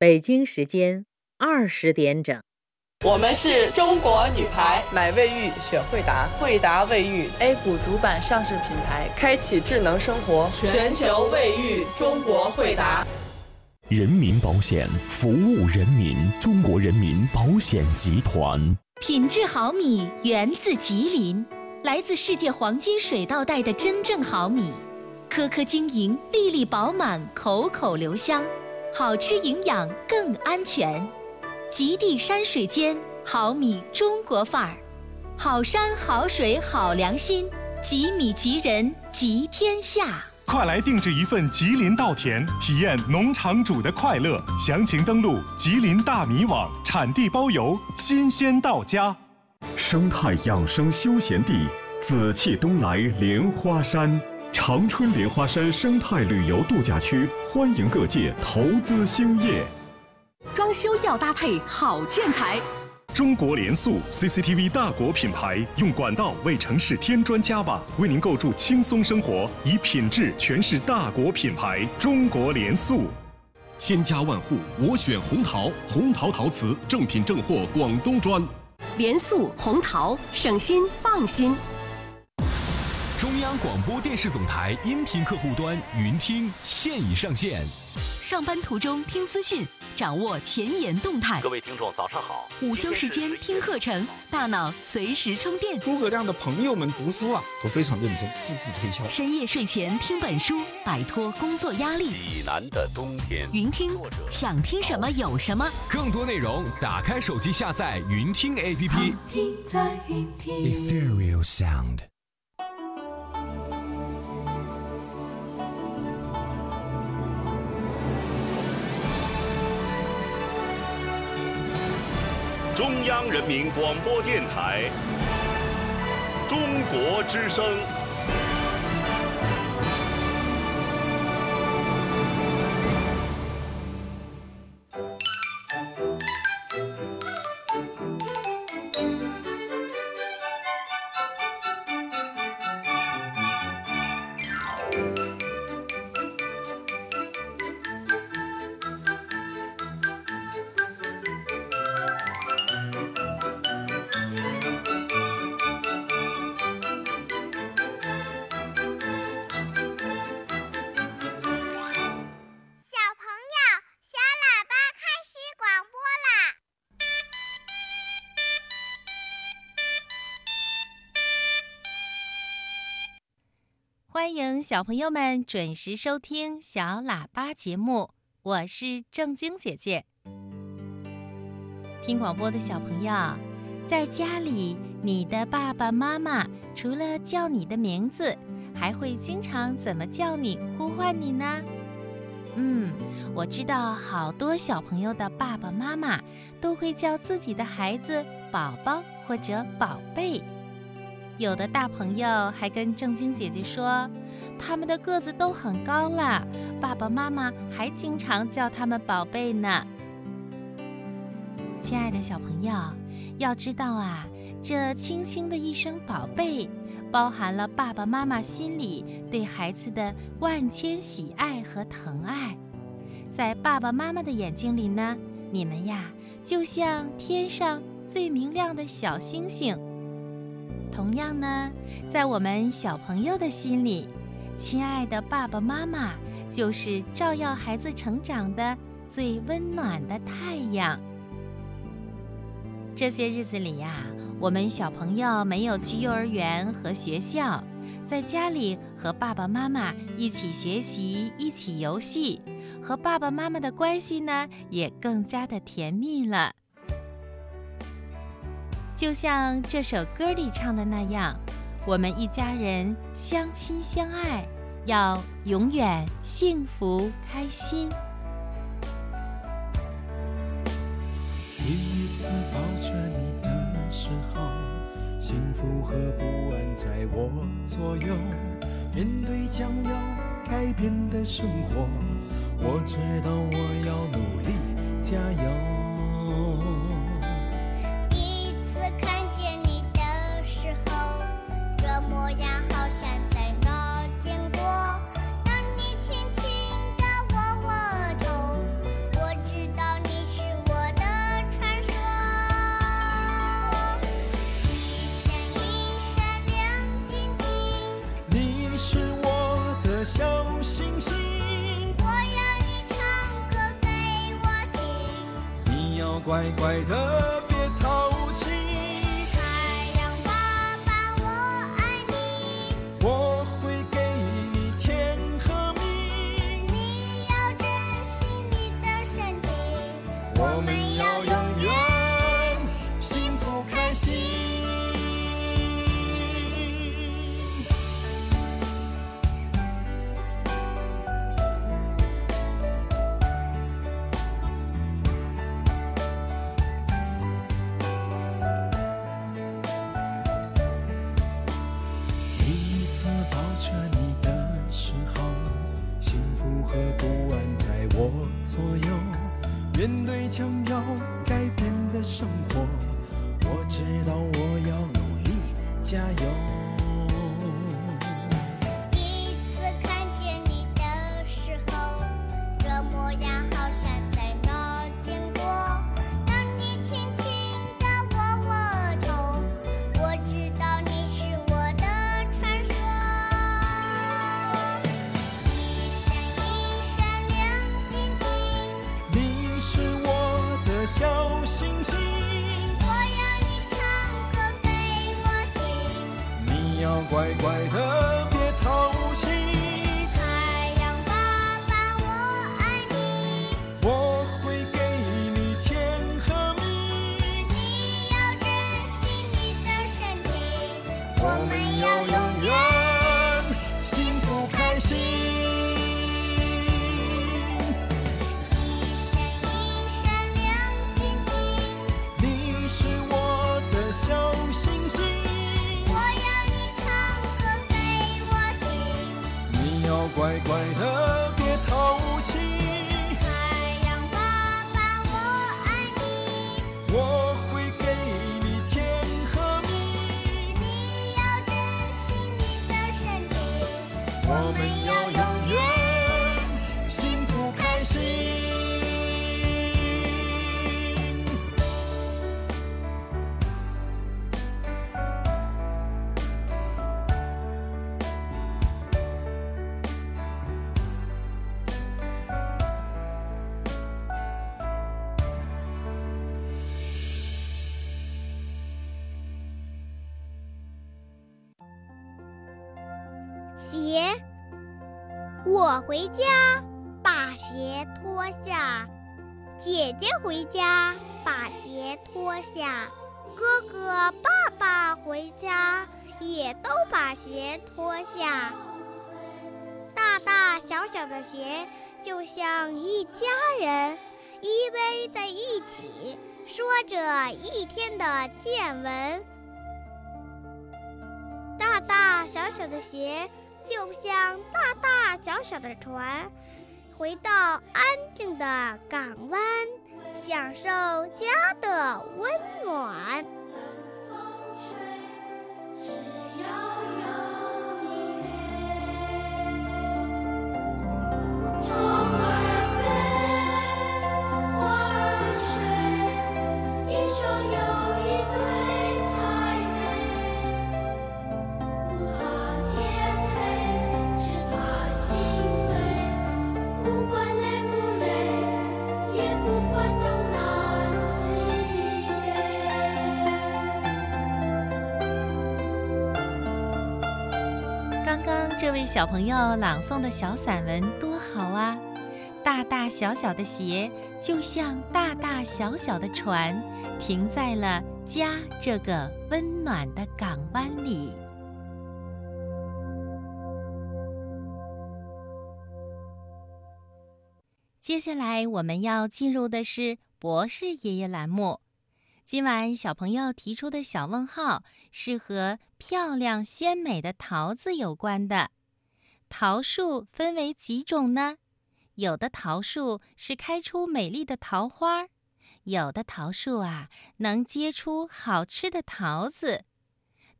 北京时间二十点整。我们是中国女排，买卫浴选惠达，惠达卫浴 A 股主板上市品牌，开启智能生活，全球卫浴中国惠达。人民保险服务人民，中国人民保险集团。品质好米源自吉林，来自世界黄金水稻带的真正好米，颗颗晶莹，粒粒饱满，口口留香。好吃、营养更安全，极地山水间，好米中国范儿，好山好水好良心，吉米吉人吉天下。快来定制一份吉林稻田，体验农场主的快乐。详情登录吉林大米网，产地包邮，新鲜到家。生态养生休闲地，紫气东来莲花山。长春莲花山生态旅游度假区欢迎各界投资兴业。装修要搭配好建材。中国联塑 CCTV 大国品牌，用管道为城市添砖加瓦，为您构筑轻松生活，以品质诠释大国品牌。中国联塑，千家万户我选红陶，红陶陶瓷正品正货，广东砖。联塑红陶，省心放心。中央广播电视总台音频客户端云听现已上线。上班途中听资讯，掌握前沿动态。各位听众，早上好。午休时间听课程，大脑随时充电。诸葛亮的朋友们读书啊，都非常认真，字字推敲。深夜睡前听本书，摆脱工作压力。济南的冬天。云听，想听什么有什么。更多内容，打开手机下载云听 APP。听在云听。Ethereal Sound。中央人民广播电台，中国之声。欢迎小朋友们准时收听小喇叭节目，我是正晶姐姐。听广播的小朋友，在家里，你的爸爸妈妈除了叫你的名字，还会经常怎么叫你、呼唤你呢？嗯，我知道好多小朋友的爸爸妈妈都会叫自己的孩子“宝宝”或者“宝贝”。有的大朋友还跟正晶姐姐说，他们的个子都很高了，爸爸妈妈还经常叫他们宝贝呢。亲爱的小朋友，要知道啊，这轻轻的一声“宝贝”，包含了爸爸妈妈心里对孩子的万千喜爱和疼爱。在爸爸妈妈的眼睛里呢，你们呀，就像天上最明亮的小星星。同样呢，在我们小朋友的心里，亲爱的爸爸妈妈就是照耀孩子成长的最温暖的太阳。这些日子里呀，我们小朋友没有去幼儿园和学校，在家里和爸爸妈妈一起学习、一起游戏，和爸爸妈妈的关系呢也更加的甜蜜了。就像这首歌里唱的那样，我们一家人相亲相爱，要永远幸福开心。第一次抱着你的时候，幸福和不安在我左右。面对将要改变的生活，我知道我要努力加油。怪的和不安在我左右。面对将要改变的生活，我知道我要努力加油。鞋，我回家把鞋脱下，姐姐回家把鞋脱下，哥哥、爸爸回家也都把鞋脱下。大大小小的鞋就像一家人，依偎在一起，说着一天的见闻。大大小小的鞋就像大大小小的船，回到安静的港湾，享受家的温暖。风吹小朋友朗诵的小散文多好啊！大大小小的鞋就像大大小小的船，停在了家这个温暖的港湾里。接下来我们要进入的是博士爷爷栏目。今晚小朋友提出的小问号是和漂亮鲜美的桃子有关的。桃树分为几种呢？有的桃树是开出美丽的桃花，有的桃树啊能结出好吃的桃子。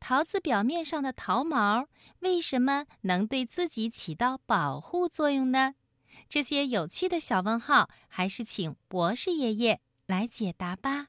桃子表面上的桃毛为什么能对自己起到保护作用呢？这些有趣的小问号，还是请博士爷爷来解答吧。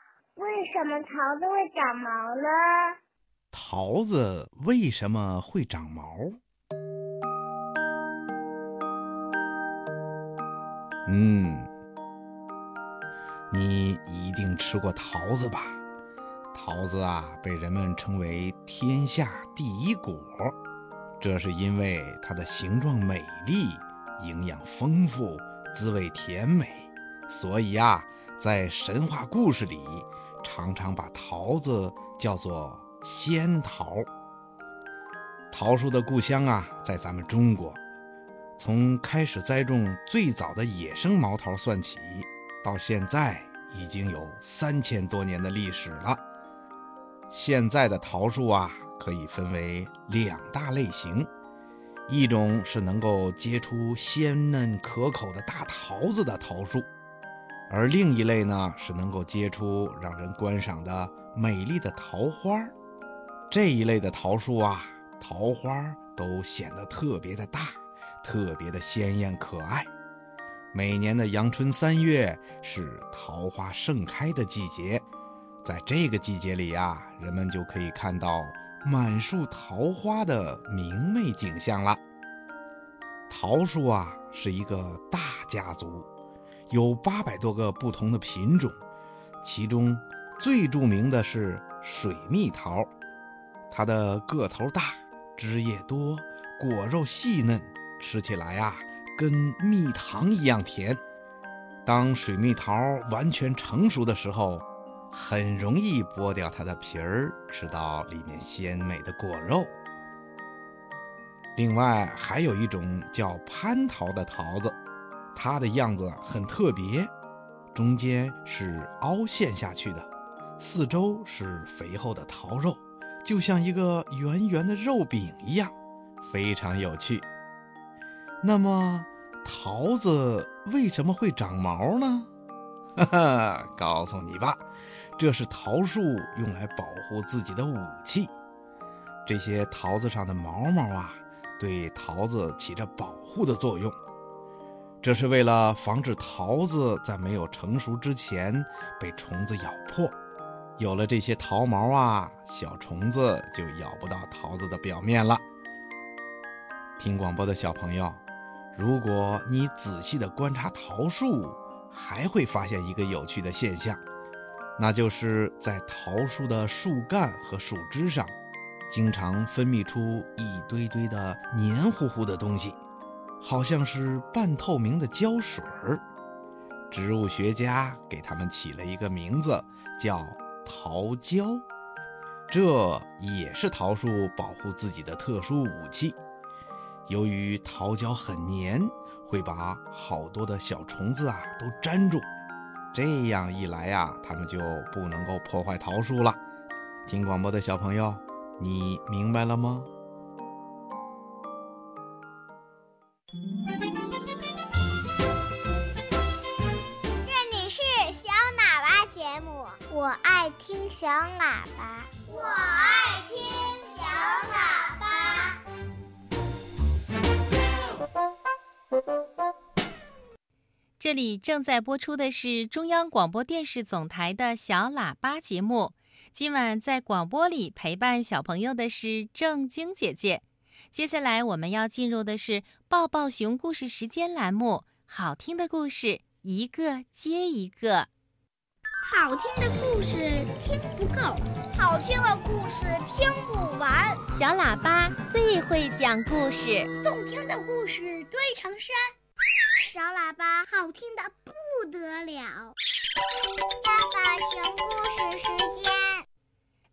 为什么桃子会长毛呢？桃子为什么会长毛？嗯，你一定吃过桃子吧？桃子啊，被人们称为天下第一果，这是因为它的形状美丽、营养丰富、滋味甜美，所以啊，在神话故事里，常常把桃子叫做仙桃。桃树的故乡啊，在咱们中国。从开始栽种最早的野生毛桃算起，到现在已经有三千多年的历史了。现在的桃树啊，可以分为两大类型，一种是能够结出鲜嫩可口的大桃子的桃树，而另一类呢，是能够结出让人观赏的美丽的桃花。这一类的桃树啊，桃花都显得特别的大。特别的鲜艳可爱。每年的阳春三月是桃花盛开的季节，在这个季节里呀，人们就可以看到满树桃花的明媚景象了。桃树啊，是一个大家族，有八百多个不同的品种，其中最著名的是水蜜桃，它的个头大，枝叶多，果肉细嫩。吃起来呀，跟蜜糖一样甜。当水蜜桃完全成熟的时候，很容易剥掉它的皮儿，吃到里面鲜美的果肉。另外，还有一种叫蟠桃的桃子，它的样子很特别，中间是凹陷下去的，四周是肥厚的桃肉，就像一个圆圆的肉饼一样，非常有趣。那么，桃子为什么会长毛呢？哈哈，告诉你吧，这是桃树用来保护自己的武器。这些桃子上的毛毛啊，对桃子起着保护的作用。这是为了防止桃子在没有成熟之前被虫子咬破。有了这些桃毛啊，小虫子就咬不到桃子的表面了。听广播的小朋友。如果你仔细的观察桃树，还会发现一个有趣的现象，那就是在桃树的树干和树枝上，经常分泌出一堆堆的黏糊糊的东西，好像是半透明的胶水儿。植物学家给它们起了一个名字，叫桃胶。这也是桃树保护自己的特殊武器。由于桃胶很黏，会把好多的小虫子啊都粘住，这样一来呀，它们就不能够破坏桃树了。听广播的小朋友，你明白了吗？小喇叭，我爱听小喇叭。这里正在播出的是中央广播电视总台的小喇叭节目。今晚在广播里陪伴小朋友的是正晶姐姐。接下来我们要进入的是抱抱熊故事时间栏目，好听的故事一个接一个。好听的故事听不够，好听的故事听不完。小喇叭最会讲故事，动听的故事堆成山。小喇叭好听的不得了。爸爸熊故事时间，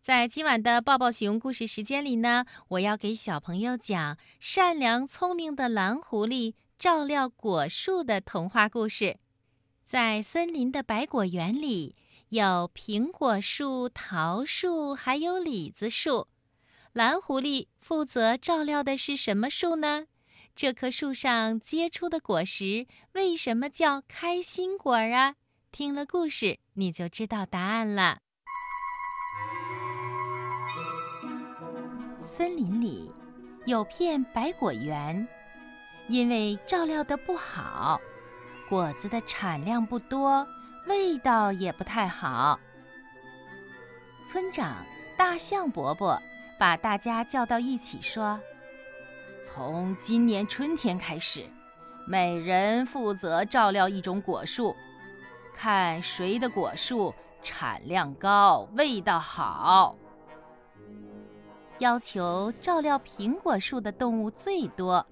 在今晚的抱抱熊故事时间里呢，我要给小朋友讲善良聪明的蓝狐狸照料果树的童话故事。在森林的百果园里，有苹果树、桃树，还有李子树。蓝狐狸负责照料的是什么树呢？这棵树上结出的果实为什么叫开心果啊？听了故事，你就知道答案了。森林里有片百果园，因为照料的不好，果子的产量不多，味道也不太好。村长大象伯伯把大家叫到一起说：“从今年春天开始，每人负责照料一种果树，看谁的果树产量高，味道好。”要求照料苹果树的动物最多，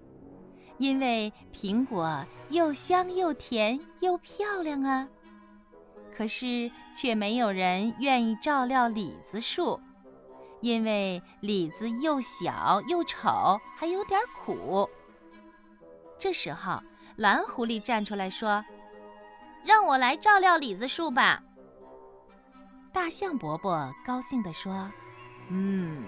因为苹果又香又甜又漂亮啊。可是却没有人愿意照料李子树，因为李子又小又丑，还有点苦。这时候，蓝狐狸站出来说：“让我来照料李子树吧。”大象伯伯高兴地说：“嗯。”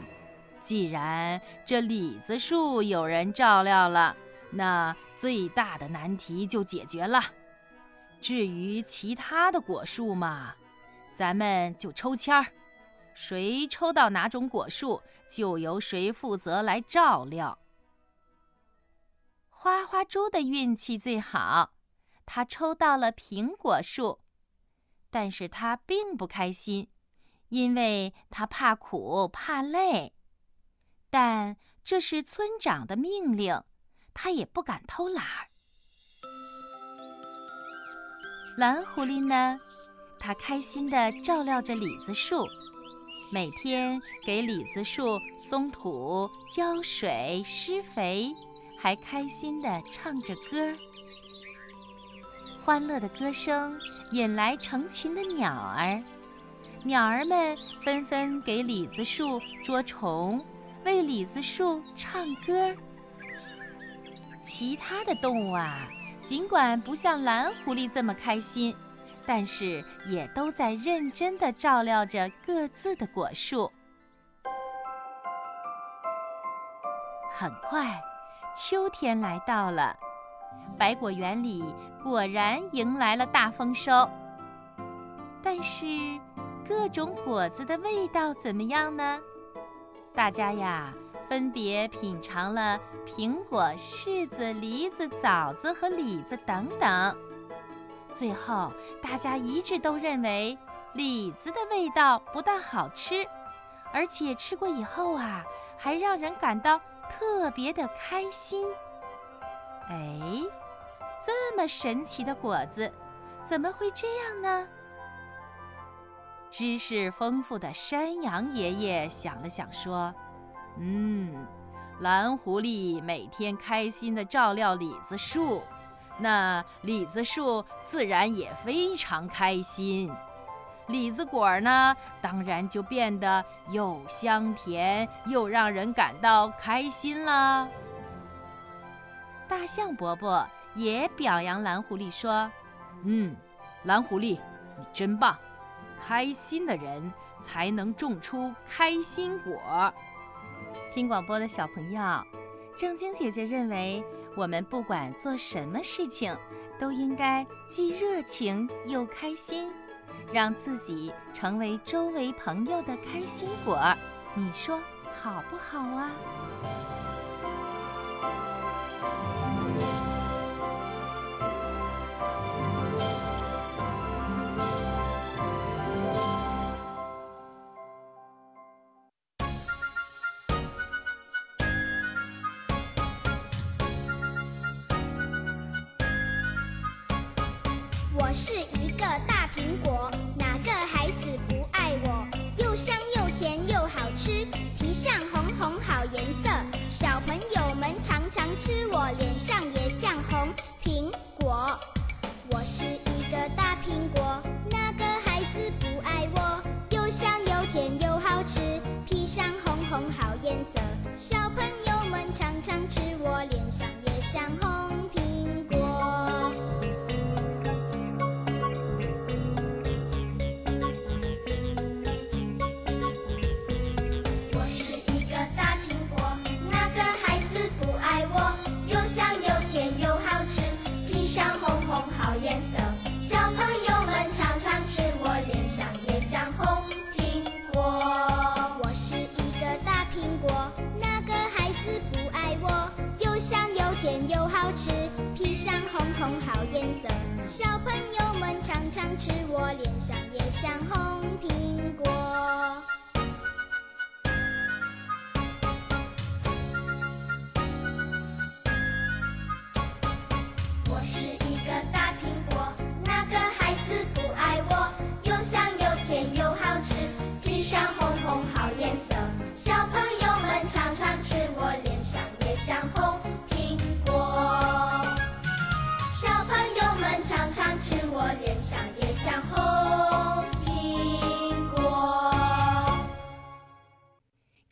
既然这李子树有人照料了，那最大的难题就解决了。至于其他的果树嘛，咱们就抽签儿，谁抽到哪种果树，就由谁负责来照料。花花猪的运气最好，他抽到了苹果树，但是他并不开心，因为他怕苦怕累。但这是村长的命令，他也不敢偷懒儿。蓝狐狸呢，它开心地照料着李子树，每天给李子树松土、浇水、施肥，还开心地唱着歌儿。欢乐的歌声引来成群的鸟儿，鸟儿们纷纷给李子树捉虫。为李子树唱歌。其他的动物啊，尽管不像蓝狐狸这么开心，但是也都在认真地照料着各自的果树。很快，秋天来到了，百果园里果然迎来了大丰收。但是，各种果子的味道怎么样呢？大家呀，分别品尝了苹果、柿子、梨子、枣子和李子等等。最后，大家一致都认为李子的味道不但好吃，而且吃过以后啊，还让人感到特别的开心。哎，这么神奇的果子，怎么会这样呢？知识丰富的山羊爷爷想了想，说：“嗯，蓝狐狸每天开心地照料李子树，那李子树自然也非常开心。李子果儿呢，当然就变得又香甜又让人感到开心了。”大象伯伯也表扬蓝狐狸说：“嗯，蓝狐狸，你真棒。”开心的人才能种出开心果。听广播的小朋友，正晶姐姐认为，我们不管做什么事情，都应该既热情又开心，让自己成为周围朋友的开心果。你说好不好啊？我是一个大苹果，哪个孩子不爱我？又香又甜又好吃，皮上红红好颜色，小朋友们常常吃，我脸上也像红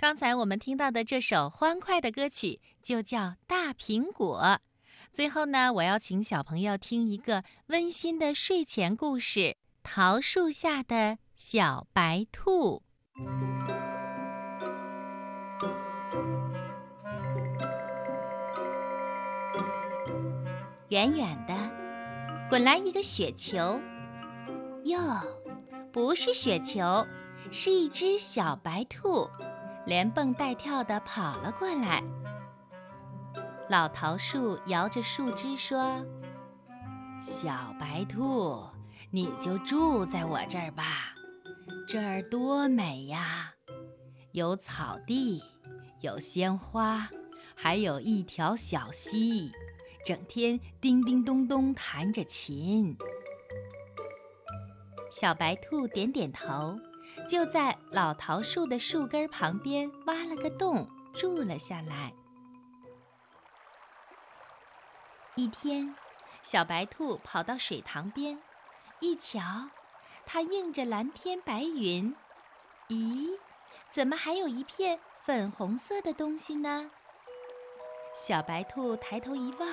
刚才我们听到的这首欢快的歌曲就叫《大苹果》。最后呢，我要请小朋友听一个温馨的睡前故事《桃树下的小白兔》。远远的，滚来一个雪球，哟，不是雪球，是一只小白兔，连蹦带跳的跑了过来。老桃树摇着树枝说：“小白兔，你就住在我这儿吧，这儿多美呀！有草地，有鲜花，还有一条小溪，整天叮叮咚咚弹着琴。”小白兔点点头，就在老桃树的树根旁边挖了个洞，住了下来。一天，小白兔跑到水塘边，一瞧，它映着蓝天白云。咦，怎么还有一片粉红色的东西呢？小白兔抬头一望，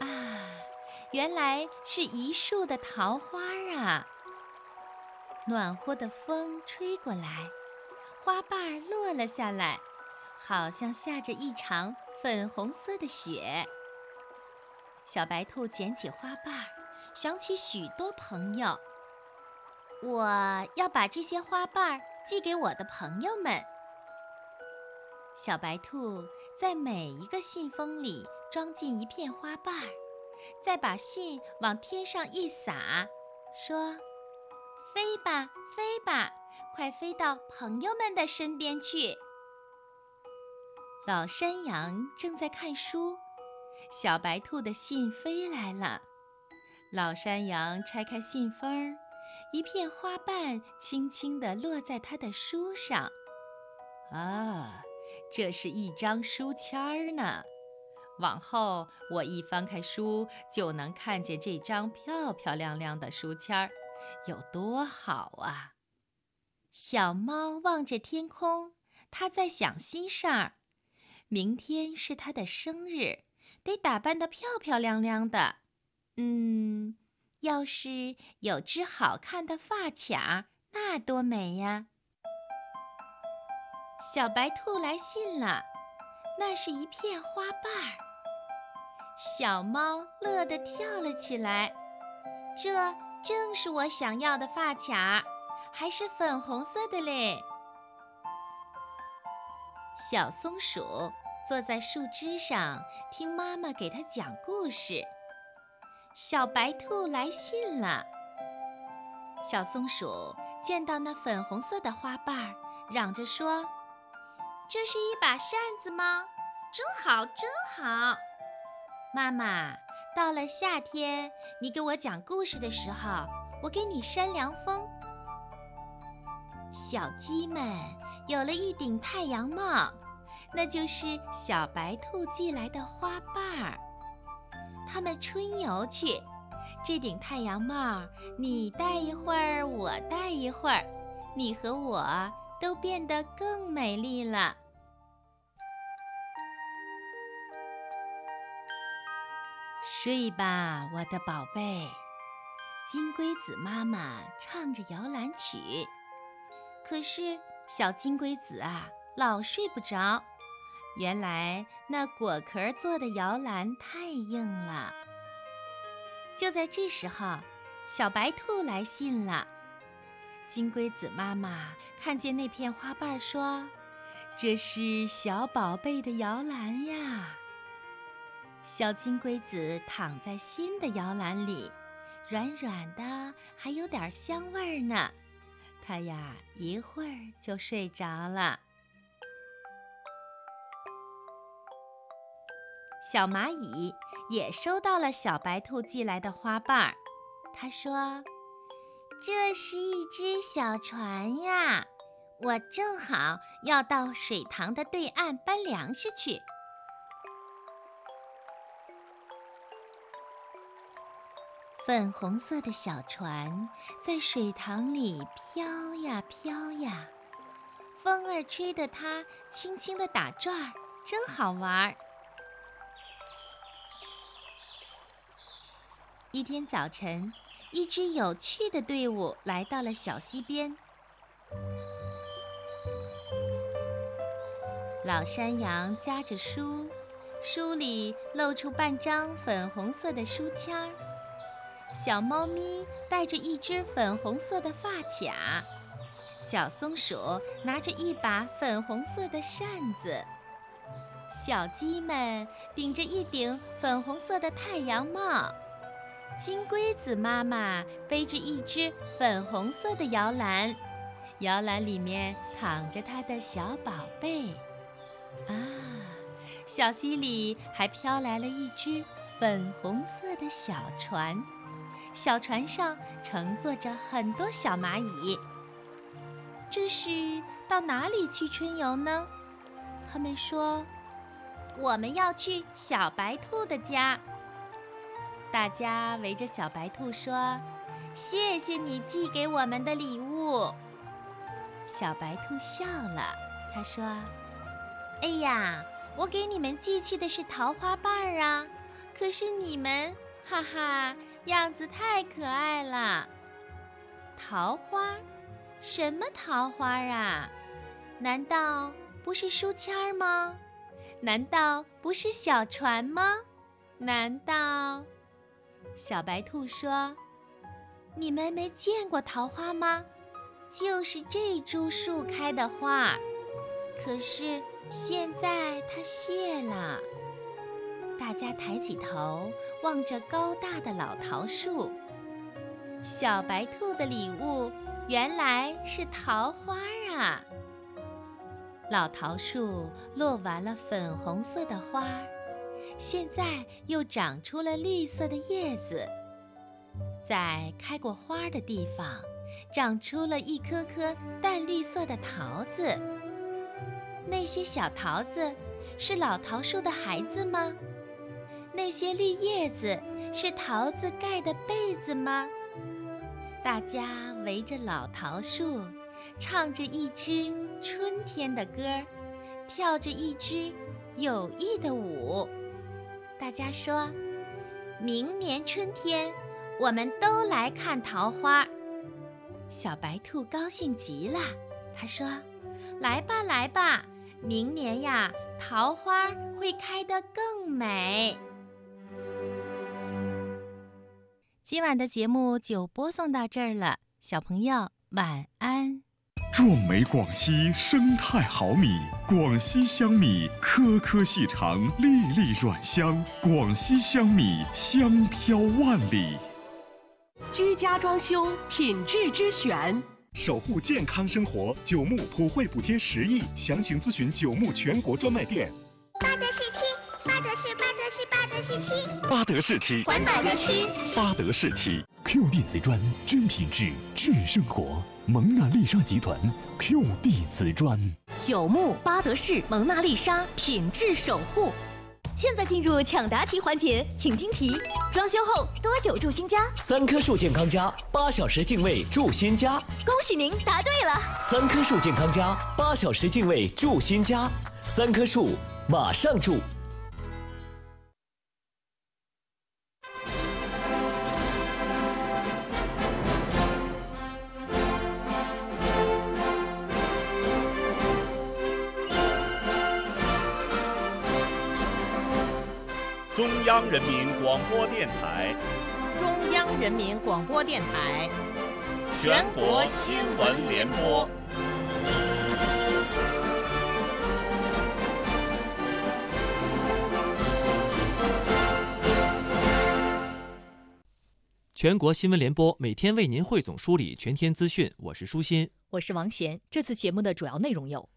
啊，原来是一树的桃花啊！暖和的风吹过来，花瓣落了下来，好像下着一场粉红色的雪。小白兔捡起花瓣儿，想起许多朋友。我要把这些花瓣寄给我的朋友们。小白兔在每一个信封里装进一片花瓣儿，再把信往天上一撒，说：“飞吧，飞吧，快飞到朋友们的身边去。”老山羊正在看书。小白兔的信飞来了，老山羊拆开信封，一片花瓣轻轻地落在他的书上。啊，这是一张书签儿呢。往后我一翻开书，就能看见这张漂漂亮亮的书签儿，有多好啊！小猫望着天空，它在想心事儿。明天是它的生日。得打扮得漂漂亮亮的，嗯，要是有只好看的发卡，那多美呀！小白兔来信了，那是一片花瓣儿。小猫乐得跳了起来，这正是我想要的发卡，还是粉红色的嘞！小松鼠。坐在树枝上听妈妈给它讲故事。小白兔来信了。小松鼠见到那粉红色的花瓣儿，嚷着说：“这是一把扇子吗？真好，真好！”妈妈，到了夏天，你给我讲故事的时候，我给你扇凉风。小鸡们有了一顶太阳帽。那就是小白兔寄来的花瓣儿。他们春游去，这顶太阳帽，你戴一会儿，我戴一会儿，你和我都变得更美丽了。睡吧，我的宝贝。金龟子妈妈唱着摇篮曲，可是小金龟子啊，老睡不着。原来那果壳做的摇篮太硬了。就在这时候，小白兔来信了。金龟子妈妈看见那片花瓣，说：“这是小宝贝的摇篮呀。”小金龟子躺在新的摇篮里，软软的，还有点香味儿呢。它呀，一会儿就睡着了。小蚂蚁也收到了小白兔寄来的花瓣儿，它说：“这是一只小船呀，我正好要到水塘的对岸搬粮食去。”粉红色的小船在水塘里飘呀飘呀，风儿吹得它轻轻地打转儿，真好玩儿。一天早晨，一支有趣的队伍来到了小溪边。老山羊夹着书，书里露出半张粉红色的书签儿。小猫咪戴着一只粉红色的发卡，小松鼠拿着一把粉红色的扇子，小鸡们顶着一顶粉红色的太阳帽，金龟子妈妈背着一只粉红色的摇篮，摇篮里面躺着它的小宝贝。啊，小溪里还飘来了一只粉红色的小船。小船上乘坐着很多小蚂蚁。这是到哪里去春游呢？他们说：“我们要去小白兔的家。”大家围着小白兔说：“谢谢你寄给我们的礼物。”小白兔笑了，他说：“哎呀，我给你们寄去的是桃花瓣儿啊，可是你们，哈哈。”样子太可爱了，桃花，什么桃花啊？难道不是书签吗？难道不是小船吗？难道？小白兔说：“你们没见过桃花吗？就是这株树开的花，可是现在它谢了。”大家抬起头望着高大的老桃树。小白兔的礼物原来是桃花啊！老桃树落完了粉红色的花，现在又长出了绿色的叶子。在开过花的地方，长出了一颗颗淡绿色的桃子。那些小桃子是老桃树的孩子吗？那些绿叶子是桃子盖的被子吗？大家围着老桃树，唱着一支春天的歌儿，跳着一支有意的舞。大家说：“明年春天，我们都来看桃花。”小白兔高兴极了，他说：“来吧，来吧，明年呀，桃花会开得更美。”今晚的节目就播送到这儿了，小朋友晚安。壮美广西生态好米，广西香米颗颗细长，粒粒软香。广西香米香飘万里。居家装修品质之选，守护健康生活，九牧普惠补贴十亿，详情咨询九牧全国专卖店。巴德士漆，巴德士，巴德士，巴德士漆，巴德士漆，环保的漆，巴德士漆。QD 瓷砖真品质，质生活。蒙娜丽莎集团 QD 瓷砖。九牧巴德士蒙娜丽莎品质守护。现在进入抢答题环节，请听题：装修后多久住新家？三棵树健康家，八小时净卫住新家。恭喜您答对了。三棵树健康家，八小时净卫住新家。三棵树，马上住。中中央人民广播电台，中央人民广播电台，全国新闻联播。全国新闻联播每天为您汇总梳理全天资讯，我是舒心，我是王贤。这次节目的主要内容有：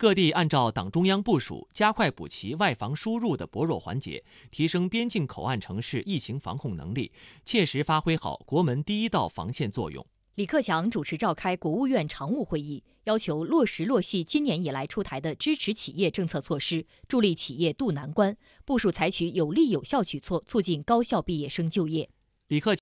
各地按照党中央部署，加快补齐外防输入的薄弱环节，提升边境口岸城市疫情防控能力，切实发挥好国门第一道防线作用。李克强主持召开国务院常务会议，要求落实落细今年以来出台的支持企业政策措施，助力企业渡难关，部署采取有力有效举措，促进高校毕业生就业。李克